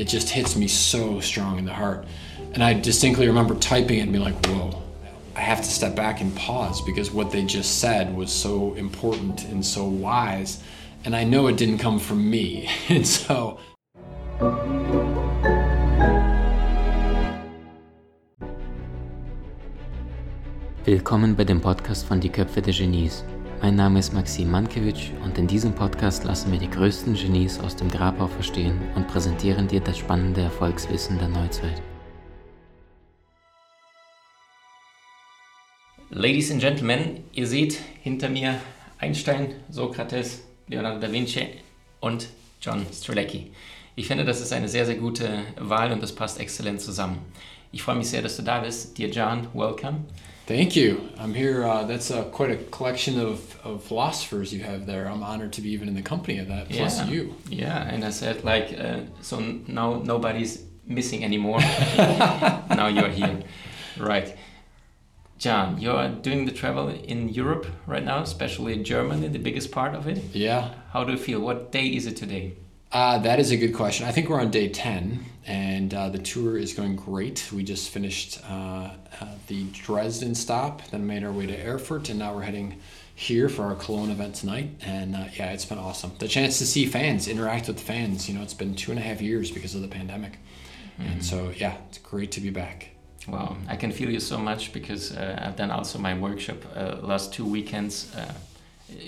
it just hits me so strong in the heart. And I distinctly remember typing it and being like, whoa, I have to step back and pause because what they just said was so important and so wise. And I know it didn't come from me. And so. Willkommen bei dem Podcast von Die Köpfe der Genies. Mein Name ist Maxim Mankewitsch und in diesem Podcast lassen wir die größten Genies aus dem Grabau verstehen und präsentieren dir das spannende Erfolgswissen der Neuzeit. Ladies and Gentlemen, ihr seht hinter mir Einstein, Sokrates, Leonardo da Vinci und John Strzelecki. Ich finde, das ist eine sehr, sehr gute Wahl und das passt exzellent zusammen. Ich freue mich sehr, dass du da bist. Dear John, welcome. Thank you. I'm here. Uh, that's uh, quite a collection of, of philosophers you have there. I'm honored to be even in the company of that, plus yeah. you. Yeah, and I said, like, uh, so now nobody's missing anymore. now you're here. Right. John, you're doing the travel in Europe right now, especially Germany, the biggest part of it. Yeah. How do you feel? What day is it today? Uh, that is a good question. I think we're on day 10, and uh, the tour is going great. We just finished uh, uh, the Dresden stop, then made our way to Erfurt, and now we're heading here for our Cologne event tonight. And uh, yeah, it's been awesome. The chance to see fans, interact with fans. You know, it's been two and a half years because of the pandemic. Mm-hmm. And so, yeah, it's great to be back. Wow, I can feel you so much because uh, I've done also my workshop last two weekends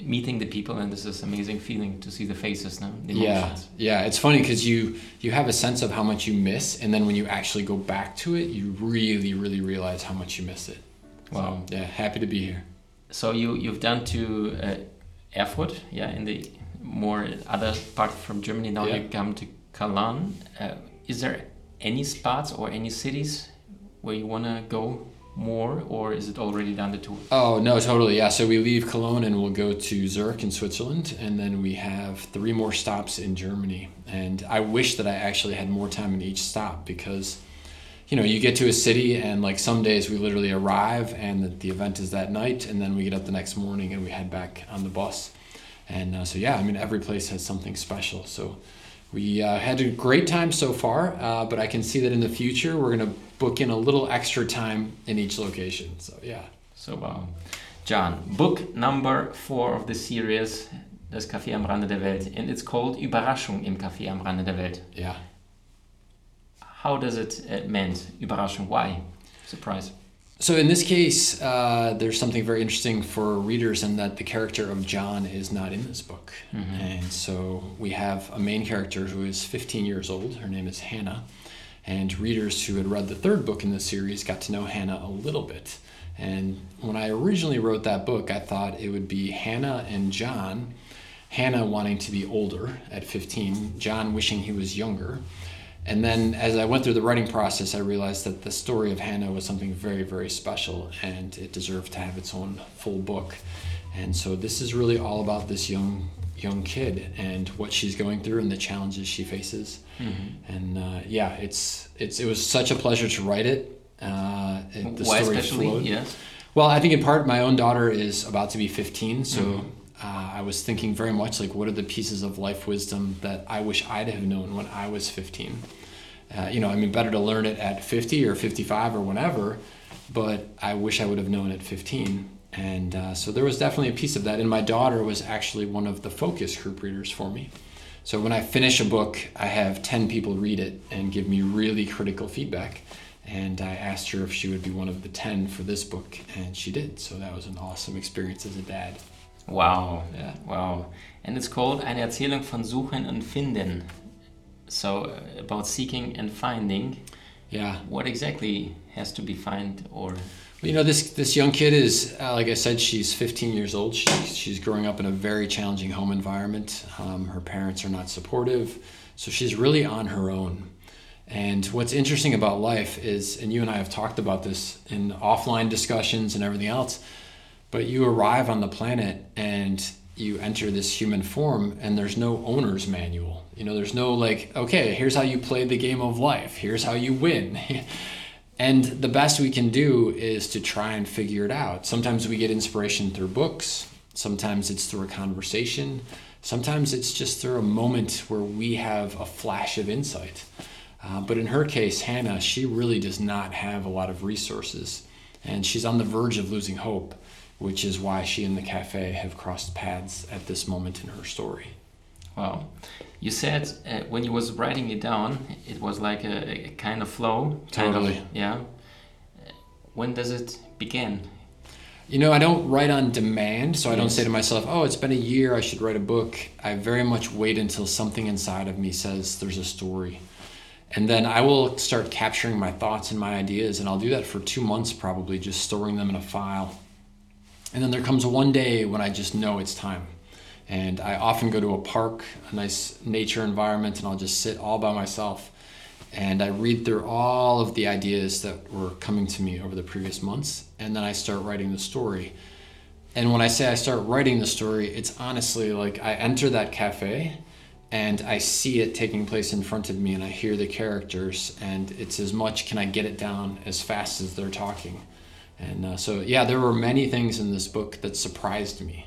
meeting the people and this is amazing feeling to see the faces now the yeah yeah it's funny because you you have a sense of how much you miss and then when you actually go back to it you really really realize how much you miss it. Wow. so, yeah happy to be here. So you you've done to uh, erfurt yeah in the more other part from germany. Now yeah. you come to cologne. Uh, is there any spots or any cities where you want to go more, or is it already done the tour? Oh no, totally. Yeah. So we leave Cologne and we'll go to Zurich in Switzerland, and then we have three more stops in Germany. And I wish that I actually had more time in each stop because, you know, you get to a city and like some days we literally arrive and the, the event is that night, and then we get up the next morning and we head back on the bus. And uh, so yeah, I mean every place has something special. So we uh, had a great time so far, uh, but I can see that in the future we're going to book in a little extra time in each location. So, yeah. So, wow. John, book number four of the series, Das Café am Rande der Welt, and it's called Überraschung im Café am Rande der Welt. Yeah. How does it uh, meant Überraschung? Why? Surprise. So in this case, uh, there's something very interesting for readers in that the character of John is not in this book, mm-hmm. and so we have a main character who is 15 years old. Her name is Hannah, and readers who had read the third book in the series got to know Hannah a little bit. And when I originally wrote that book, I thought it would be Hannah and John. Hannah wanting to be older at 15, John wishing he was younger and then as I went through the writing process, I realized that the story of Hannah was something very, very special and it deserved to have its own full book. And so this is really all about this young young kid and what she's going through and the challenges she faces. Mm-hmm. And uh, yeah, it's it's it was such a pleasure to write it. Uh, the Why story especially? Flowed. Yes. Well, I think in part my own daughter is about to be 15, so mm-hmm uh, I was thinking very much like, what are the pieces of life wisdom that I wish I'd have known when I was 15? Uh, you know, I mean, better to learn it at 50 or 55 or whenever, but I wish I would have known at 15. And uh, so there was definitely a piece of that. And my daughter was actually one of the focus group readers for me. So when I finish a book, I have 10 people read it and give me really critical feedback. And I asked her if she would be one of the 10 for this book, and she did. So that was an awesome experience as a dad. Wow, yeah, wow. And it's called Eine Erzählung von Suchen und Finden. So uh, about seeking and finding. Yeah. What exactly has to be found or? You know, this this young kid is, uh, like I said, she's 15 years old. She, she's growing up in a very challenging home environment. Um, her parents are not supportive, so she's really on her own. And what's interesting about life is, and you and I have talked about this in offline discussions and everything else but you arrive on the planet and you enter this human form and there's no owner's manual. You know, there's no like, okay, here's how you play the game of life. Here's how you win. and the best we can do is to try and figure it out. Sometimes we get inspiration through books. Sometimes it's through a conversation. Sometimes it's just through a moment where we have a flash of insight. Uh, but in her case, Hannah, she really does not have a lot of resources, and she's on the verge of losing hope, which is why she and the cafe have crossed paths at this moment in her story. Wow. You said uh, when you was writing it down, it was like a, a kind of flow. Kind Totally. Of, yeah. Uh, When does it begin? You know, I don't write on demand, so I don't say to myself, oh, it's been a year, I should write a book. I very much wait until something inside of me says there's a story. And then I will start capturing my thoughts and my ideas, and I'll do that for two months probably, just storing them in a file. And then there comes one day when I just know it's time. And I often go to a park, a nice nature environment, and I'll just sit all by myself. And I read through all of the ideas that were coming to me over the previous months, and then I start writing the story. And when I say I start writing the story, it's honestly like I enter that cafe and I see it taking place in front of me and I hear the characters, and it's as much can I get it down as fast as they're talking. And uh, so, yeah, there were many things in this book that surprised me,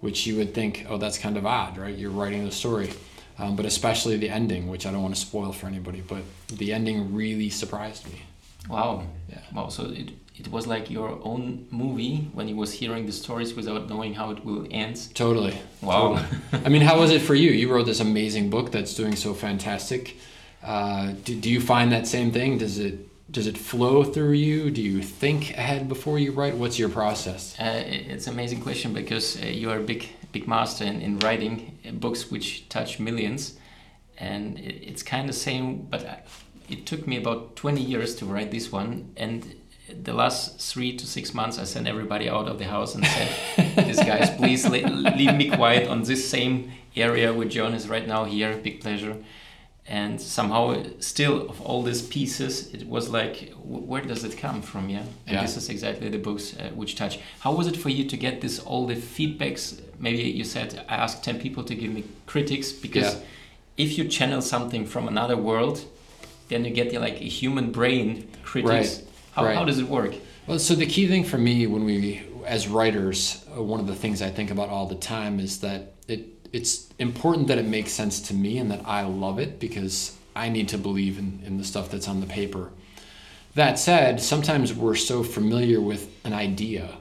which you would think, oh, that's kind of odd, right? You're writing the story. Um, but especially the ending, which I don't want to spoil for anybody, but the ending really surprised me. Wow. Yeah. Wow. So it, it was like your own movie when you was hearing the stories without knowing how it will end. Totally. Wow. Totally. I mean, how was it for you? You wrote this amazing book that's doing so fantastic. Uh, do, do you find that same thing? Does it does it flow through you? Do you think ahead before you write? What's your process? Uh, it's an amazing question because uh, you are a big big master in, in writing uh, books which touch millions, and it, it's kind of same. But it took me about twenty years to write this one, and the last three to six months, I sent everybody out of the house and said, "These guys, please le- leave me quiet on this same area where John is right now here. Big pleasure." And somehow, still of all these pieces, it was like, where does it come from? Yeah, and Yeah. this is exactly the books uh, which touch. How was it for you to get this all the feedbacks? Maybe you said I asked ten people to give me critics because Yeah. if you channel something from another world, then you get like a human brain critics. Right, How, right. how does it work? Well, so the key thing for me when we, as writers, uh, one of the things I think about all the time is that it it's important that it makes sense to me and that I love it because I need to believe in, in the stuff that's on the paper. That said, sometimes we're so familiar with an idea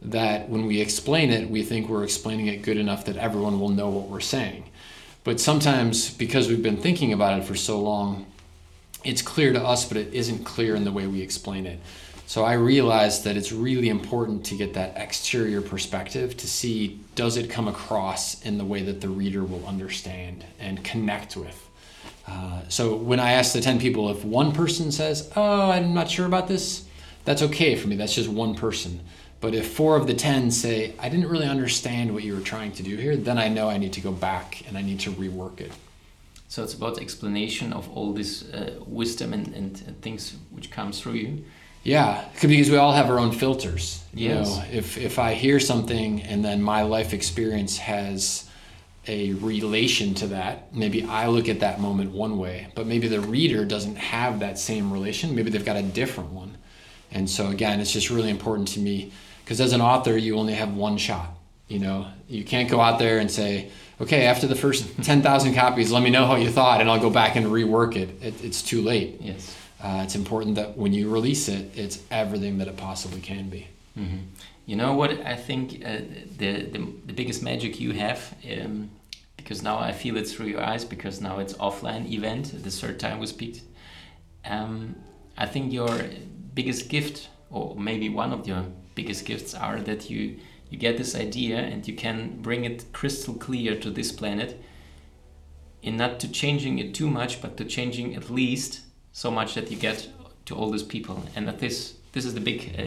that when we explain it, we think we're explaining it good enough that everyone will know what we're saying. But sometimes, because we've been thinking about it for so long, it's clear to us, but it isn't clear in the way we explain it. So I realized that it's really important to get that exterior perspective to see does it come across in the way that the reader will understand and connect with. Uh, so when I ask the 10 people, if one person says, Oh, I'm not sure about this, that's okay for me. That's just one person. But if four of the 10 say, I didn't really understand what you were trying to do here, then I know I need to go back and I need to rework it. So it's about explanation of all this uh, wisdom and, and, and things which comes through you. Yeah, because we all have our own filters. You Yes. know, if if I hear something and then my life experience has a relation to that, maybe I look at that moment one way, but maybe the reader doesn't have that same relation. Maybe they've got a different one. And so again, it's just really important to me because as an author, you only have one shot. You know, you can't go out there and say, "Okay, after the first 10,000 copies, let me know how you thought and I'll go back and rework it." it it's too late. Yes. Uh, it's important that when you release it, it's everything that it possibly can be. You know what I think uh, the, the the biggest magic you have, um, because now I feel it through your eyes, because now it's offline event, the third time we speak. Um, I think your biggest gift, or maybe one of your biggest gifts, are that you you get this idea and you can bring it crystal clear to this planet, in not to changing it too much, but to changing at least so much that you get to all these people, and that this this is the big uh,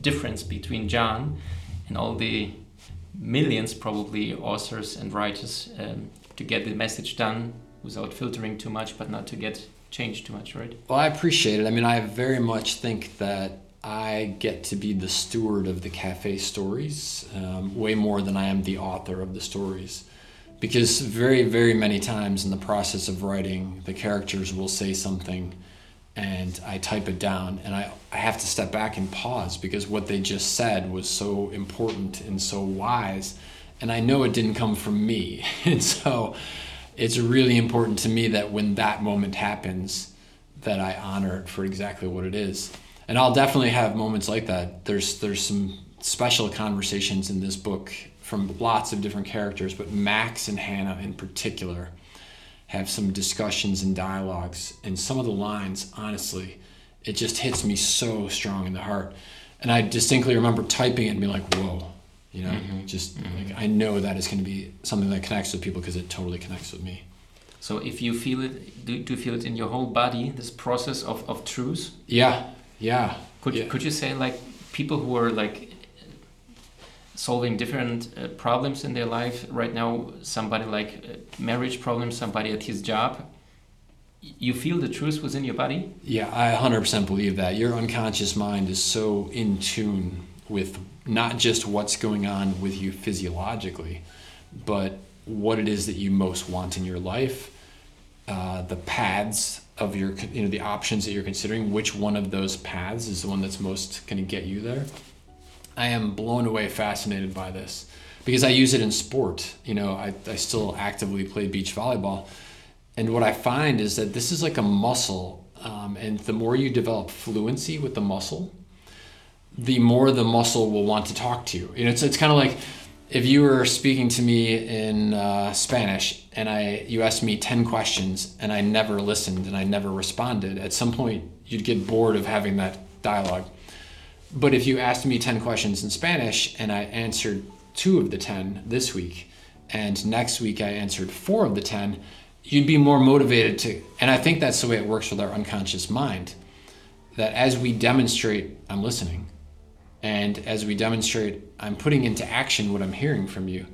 difference between John and all the millions, probably authors and writers, um, to get the message done without filtering too much, but not to get changed too much, right? Well, I appreciate it. I mean, I very much think that I get to be the steward of the cafe stories um, way more than I am the author of the stories. Because very, very many times in the process of writing, the characters will say something and I type it down and I, I have to step back and pause because what they just said was so important and so wise. And I know it didn't come from me. And so it's really important to me that when that moment happens, that I honor it for exactly what it is. And I'll definitely have moments like that. There's there's some special conversations in this book from lots of different characters, but Max and Hannah in particular have some discussions and dialogues. And some of the lines, honestly, it just hits me so strong in the heart. And I distinctly remember typing it and being like, whoa, you know, mm-hmm. just mm-hmm. like I know that is going to be something that connects with people because it totally connects with me. So if you feel it, do, do you feel it in your whole body, this process of, of truth? Yeah, yeah. Could, yeah. could you say like people who are like solving different uh, problems in their life. Right now somebody like uh, marriage problems somebody at his job you feel the truth within your body? Yeah i 100% believe that. Your unconscious mind is so in tune with not just what's going on with you physiologically but what it is that you most want in your life uh, the paths of your you know the options that you're considering which one of those paths is the one that's most going to get you there I am blown away, fascinated by this because I use it in sport. You know, I, I still actively play beach volleyball. And what I find is that this is like a muscle. Um, and the more you develop fluency with the muscle, the more the muscle will want to talk to you. You know, it's, it's kind of like if you were speaking to me in uh, Spanish and I you asked me 10 questions and I never listened and I never responded, at some point you'd get bored of having that dialogue. But if you asked me 10 questions in Spanish and I answered two of the 10 this week, and next week I answered four of the 10, you'd be more motivated to. And I think that's the way it works with our unconscious mind. That as we demonstrate, I'm listening. And as we demonstrate, I'm putting into action what I'm hearing from you,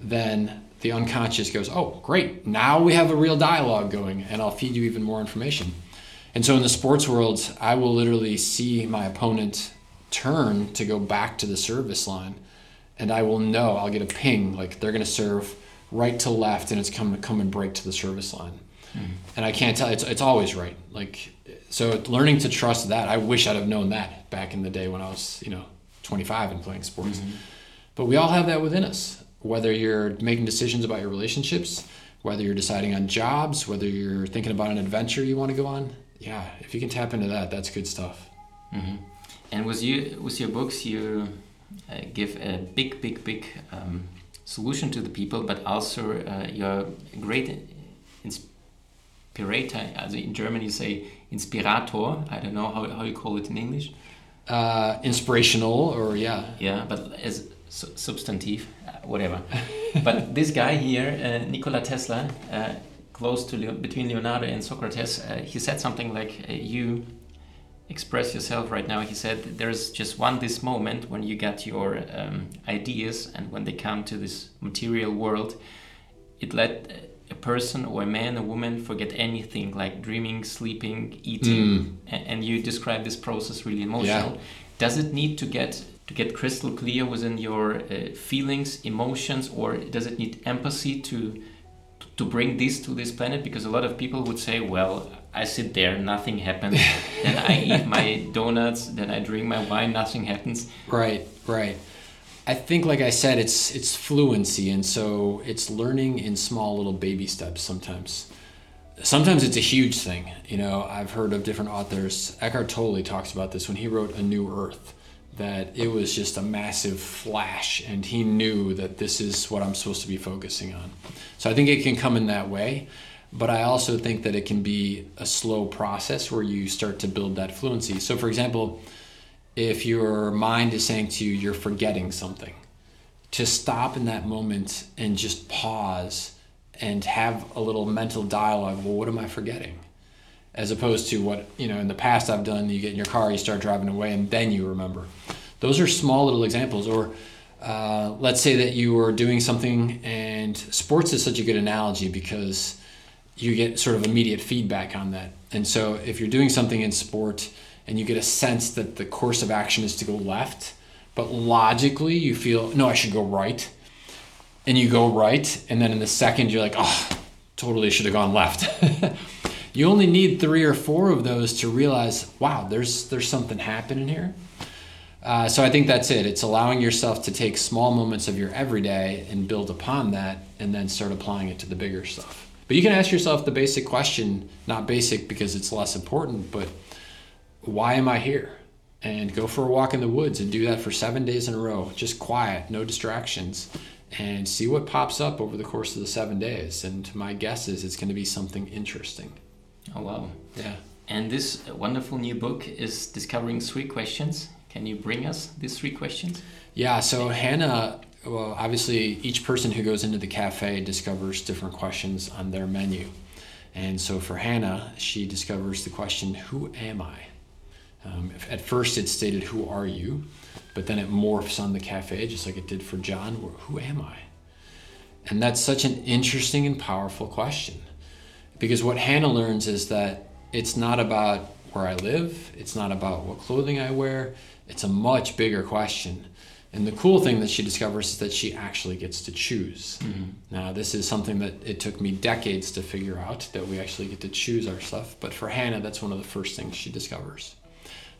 then the unconscious goes, oh, great. Now we have a real dialogue going, and I'll feed you even more information. And so in the sports world, I will literally see my opponent turn to go back to the service line and I will know I'll get a ping like they're going to serve right to left and it's coming to come and break to the service line. Mm. And I can't tell it's it's always right. Like so learning to trust that. I wish I'd have known that back in the day when I was, you know, 25 and playing sports. Mm-hmm. But we all have that within us. Whether you're making decisions about your relationships, whether you're deciding on jobs, whether you're thinking about an adventure you want to go on, yeah, if you can tap into that, that's good stuff. Mm-hmm. And with you, with your books, you uh, give a big, big, big um, solution to the people, but also uh, you're a great inspirator. Also in German, you say inspirator. I don't know how, how you call it in English. Uh, inspirational, or yeah. Yeah, but as su substantive, uh, whatever. but this guy here, uh, Nikola Tesla, uh, close to Leo between Leonardo and Socrates, he said something like, "You." Express yourself right now. He said there's just one this moment when you get your um, ideas and when they come to this material world, it let a person or a man, a woman forget anything like dreaming, sleeping, eating, mm. and, and, you describe this process really emotional. Yeah. Does it need to get to get crystal clear within your uh, feelings, emotions, or does it need empathy to to bring this to this planet? Because a lot of people would say, well, I sit there, nothing happens. then I eat my donuts, then I drink my wine, nothing happens. Right, right. I think, like I said, it's it's fluency, and so it's learning in small little baby steps. Sometimes, sometimes it's a huge thing. You know, I've heard of different authors. Eckhart Tolle talks about this when he wrote A New Earth. That it was just a massive flash, and he knew that this is what I'm supposed to be focusing on. So I think it can come in that way but I also think that it can be a slow process where you start to build that fluency. So, for example, if your mind is saying to you, you're forgetting something, to stop in that moment and just pause and have a little mental dialogue well, what am I forgetting? As opposed to what, you know, in the past I've done, you get in your car, you start driving away, and then you remember. Those are small little examples. Or uh, let's say that you were doing something, and sports is such a good analogy because you get sort of immediate feedback on that. And so if you're doing something in sport and you get a sense that the course of action is to go left, but logically you feel, no, I should go right. And you go right. And then in the second, you're like, oh, totally should have gone left. you only need three or four of those to realize, wow, there's, there's something happening here. Uh, so I think that's it. It's allowing yourself to take small moments of your everyday and build upon that and then start applying it to the bigger stuff But you can ask yourself the basic question, not basic because it's less important, but why am I here? And go for a walk in the woods and do that for seven days in a row, just quiet, no distractions, and see what pops up over the course of the seven days. And my guess is it's going to be something interesting. Oh, wow. Yeah. And this wonderful new book is Discovering Three Questions. Can you bring us these three questions? Yeah, so Hannah, well, obviously, each person who goes into the cafe discovers different questions on their menu. And so for Hannah, she discovers the question, Who am I? Um, at first, it stated, Who are you? But then it morphs on the cafe, just like it did for John. Who am I? And that's such an interesting and powerful question. Because what Hannah learns is that it's not about where I live, it's not about what clothing I wear, it's a much bigger question. And the cool thing that she discovers is that she actually gets to choose. Mm-hmm. Now, this is something that it took me decades to figure out that we actually get to choose our stuff. But for Hannah, that's one of the first things she discovers.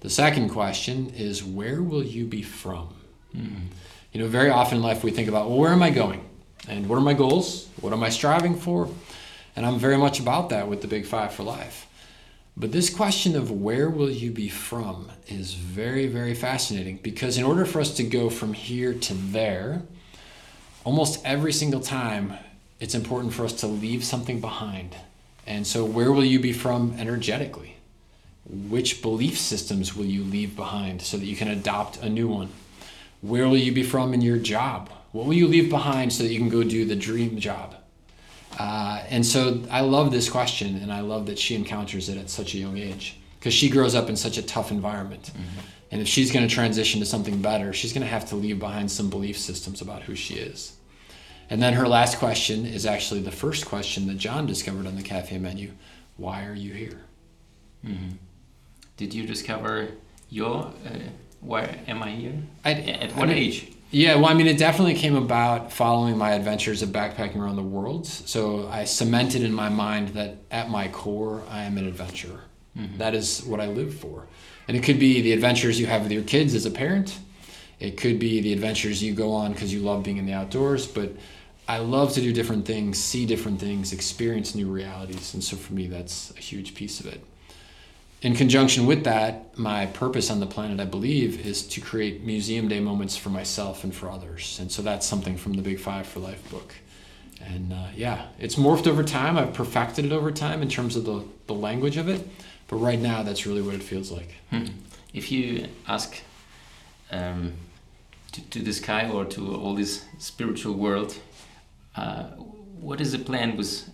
The second question is where will you be from? Mm-hmm. You know, very often in life we think about, well, where am I going? And what are my goals? What am I striving for? And I'm very much about that with the Big Five for Life. But this question of where will you be from is very, very fascinating because in order for us to go from here to there, almost every single time it's important for us to leave something behind. And so, where will you be from energetically? Which belief systems will you leave behind so that you can adopt a new one? Where will you be from in your job? What will you leave behind so that you can go do the dream job? Uh, and so I love this question, and I love that she encounters it at such a young age because she grows up in such a tough environment. Mm-hmm. And if she's going to transition to something better, she's going to have to leave behind some belief systems about who she is. And then her last question is actually the first question that John discovered on the cafe menu Why are you here? Mm-hmm. Did you discover your uh, why am I here? I, at what I mean, age? Yeah, well, I mean, it definitely came about following my adventures of backpacking around the world. So I cemented in my mind that at my core, I am an adventurer. Mm-hmm. That is what I live for. And it could be the adventures you have with your kids as a parent, it could be the adventures you go on because you love being in the outdoors. But I love to do different things, see different things, experience new realities. And so for me, that's a huge piece of it in conjunction with that, my purpose on the planet, I believe, is to create museum day moments for myself and for others. And so that's something from the Big Five for Life book. And uh, yeah, it's morphed over time. I've perfected it over time in terms of the, the language of it. But right now, that's really what it feels like. Hmm. If you ask um, to, to the sky or to all this spiritual world, uh, what is the plan with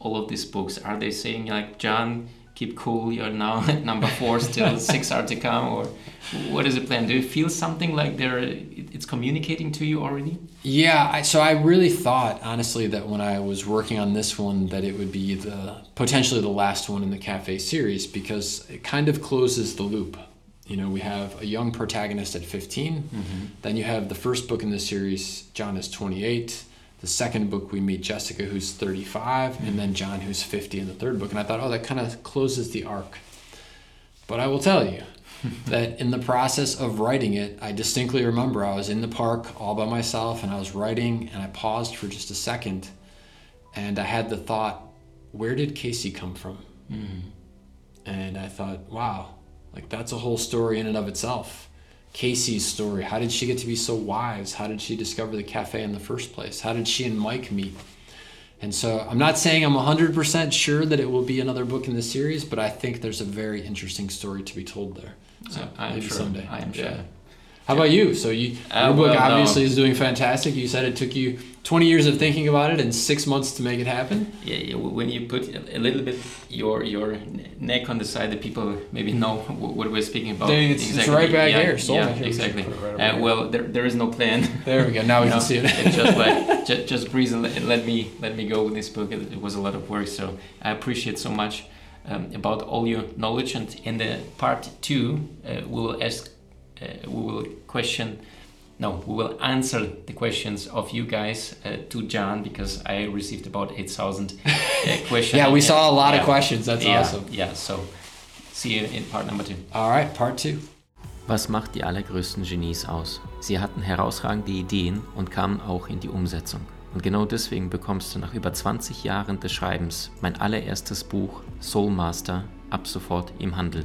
all of these books? Are they saying, like, John, keep cool you're now at number four still six are to come or what is the plan? Do you feel something like they're it's communicating to you already? Yeah I, so i really thought honestly that when i was working on this one that it would be the potentially the last one in the cafe series because it kind of closes the loop. You know we have a young protagonist at 15 mm-hmm. then you have the first book in the series john is 28 the second book we meet jessica who's 35 mm-hmm. and then john who's 50 in the third book and i thought oh that kind of closes the arc but i will tell you that in the process of writing it i distinctly remember i was in the park all by myself and i was writing and i paused for just a second and i had the thought where did casey come from mm-hmm. and i thought wow like that's a whole story in and of itself Casey's story. How did she get to be so wise? How did she discover the cafe in the first place? How did she and Mike meet? And so I'm not saying I'm 100% sure that it will be another book in the series, but I think there's a very interesting story to be told there. So I, maybe sure. someday. I am sure. Yeah. How about you? So you, uh, your book well, obviously no. is doing fantastic. You said it took you 20 years of thinking about it and six months to make it happen. Yeah, yeah when you put a little bit your your neck on the side, that people maybe know what we're speaking about. It's, exactly. it's right back yeah, here. yeah, exactly. Right uh, well, there, there is no plan. There we go. Now we can see it. it's just like just, just breathe and let, let, me let me go with this book. It, it, was a lot of work, so I appreciate so much um, about all your knowledge. And in the part two, uh, we'll ask uh, we will question no, we will answer the questions of you guys uh, to John because I received about 8,000 uh, questions. yeah, we saw a lot yeah. of questions. That's yeah, awesome. Yeah, so see you in part number two. All right, part two. Was macht die allergrößten Genies aus? Sie hatten herausragende Ideen und kamen auch in die Umsetzung. Und genau deswegen bekommst du nach über 20 Jahren des Schreibens mein allererstes Buch Soulmaster ab sofort im Handel.